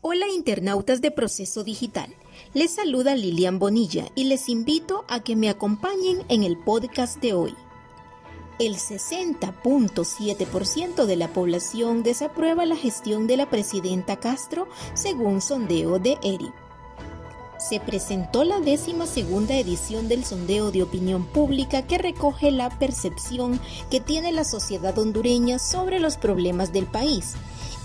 Hola internautas de Proceso Digital. Les saluda Lilian Bonilla y les invito a que me acompañen en el podcast de hoy. El 60.7% de la población desaprueba la gestión de la presidenta Castro según sondeo de ERI. Se presentó la décima segunda edición del sondeo de opinión pública que recoge la percepción que tiene la sociedad hondureña sobre los problemas del país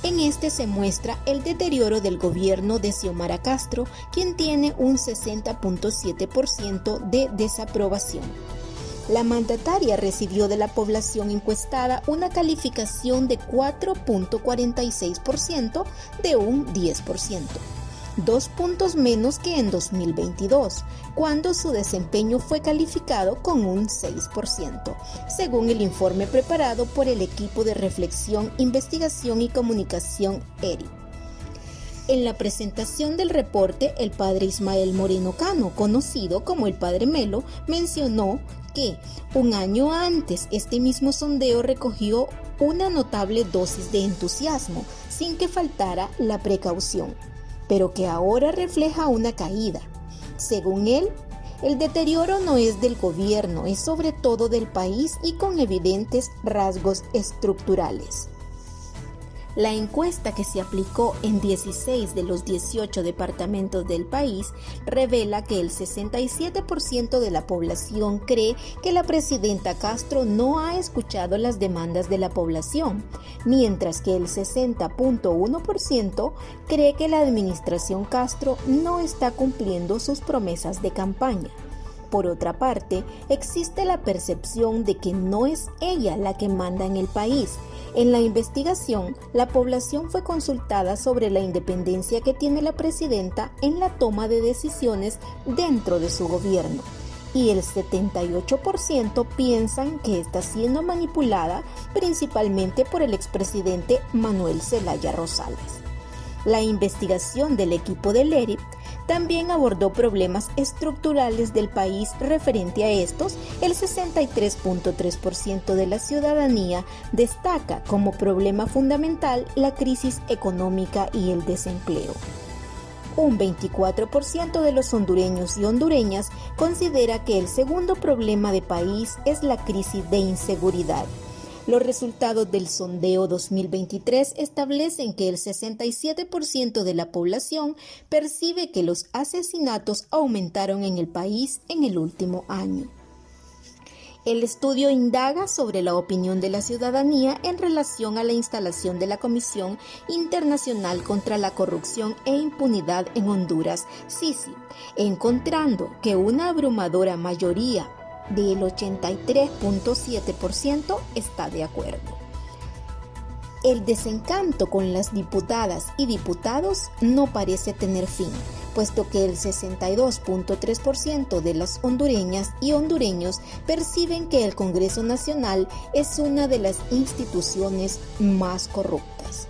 en este se muestra el deterioro del gobierno de Xiomara Castro, quien tiene un 60.7% de desaprobación. La mandataria recibió de la población encuestada una calificación de 4.46% de un 10% dos puntos menos que en 2022, cuando su desempeño fue calificado con un 6%, según el informe preparado por el equipo de reflexión, investigación y comunicación ERI. En la presentación del reporte, el padre Ismael Moreno Cano, conocido como el padre Melo, mencionó que un año antes este mismo sondeo recogió una notable dosis de entusiasmo, sin que faltara la precaución pero que ahora refleja una caída. Según él, el deterioro no es del gobierno, es sobre todo del país y con evidentes rasgos estructurales. La encuesta que se aplicó en 16 de los 18 departamentos del país revela que el 67% de la población cree que la presidenta Castro no ha escuchado las demandas de la población, mientras que el 60.1% cree que la administración Castro no está cumpliendo sus promesas de campaña. Por otra parte, existe la percepción de que no es ella la que manda en el país, en la investigación, la población fue consultada sobre la independencia que tiene la presidenta en la toma de decisiones dentro de su gobierno y el 78% piensan que está siendo manipulada principalmente por el expresidente Manuel Zelaya Rosales. La investigación del equipo del ERIP también abordó problemas estructurales del país referente a estos. El 63.3% de la ciudadanía destaca como problema fundamental la crisis económica y el desempleo. Un 24% de los hondureños y hondureñas considera que el segundo problema de país es la crisis de inseguridad los resultados del sondeo 2023 establecen que el 67% de la población percibe que los asesinatos aumentaron en el país en el último año. El estudio indaga sobre la opinión de la ciudadanía en relación a la instalación de la Comisión Internacional contra la Corrupción e Impunidad en Honduras, CICI, encontrando que una abrumadora mayoría del 83.7% está de acuerdo. El desencanto con las diputadas y diputados no parece tener fin, puesto que el 62.3% de las hondureñas y hondureños perciben que el Congreso Nacional es una de las instituciones más corruptas.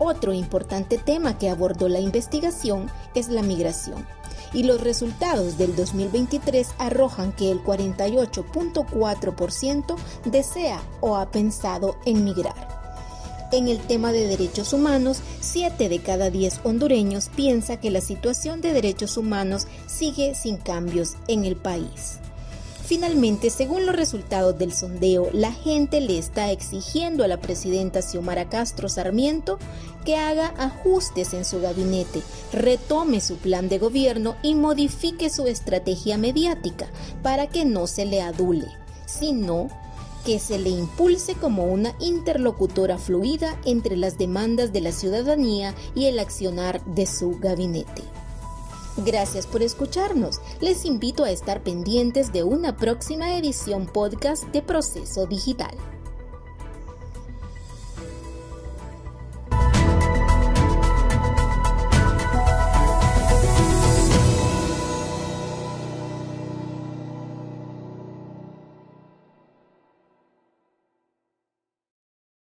Otro importante tema que abordó la investigación es la migración y los resultados del 2023 arrojan que el 48.4% desea o ha pensado en migrar. En el tema de derechos humanos, 7 de cada 10 hondureños piensa que la situación de derechos humanos sigue sin cambios en el país. Finalmente, según los resultados del sondeo, la gente le está exigiendo a la presidenta Xiomara Castro Sarmiento que haga ajustes en su gabinete, retome su plan de gobierno y modifique su estrategia mediática para que no se le adule, sino que se le impulse como una interlocutora fluida entre las demandas de la ciudadanía y el accionar de su gabinete. Gracias por escucharnos. Les invito a estar pendientes de una próxima edición podcast de Proceso Digital.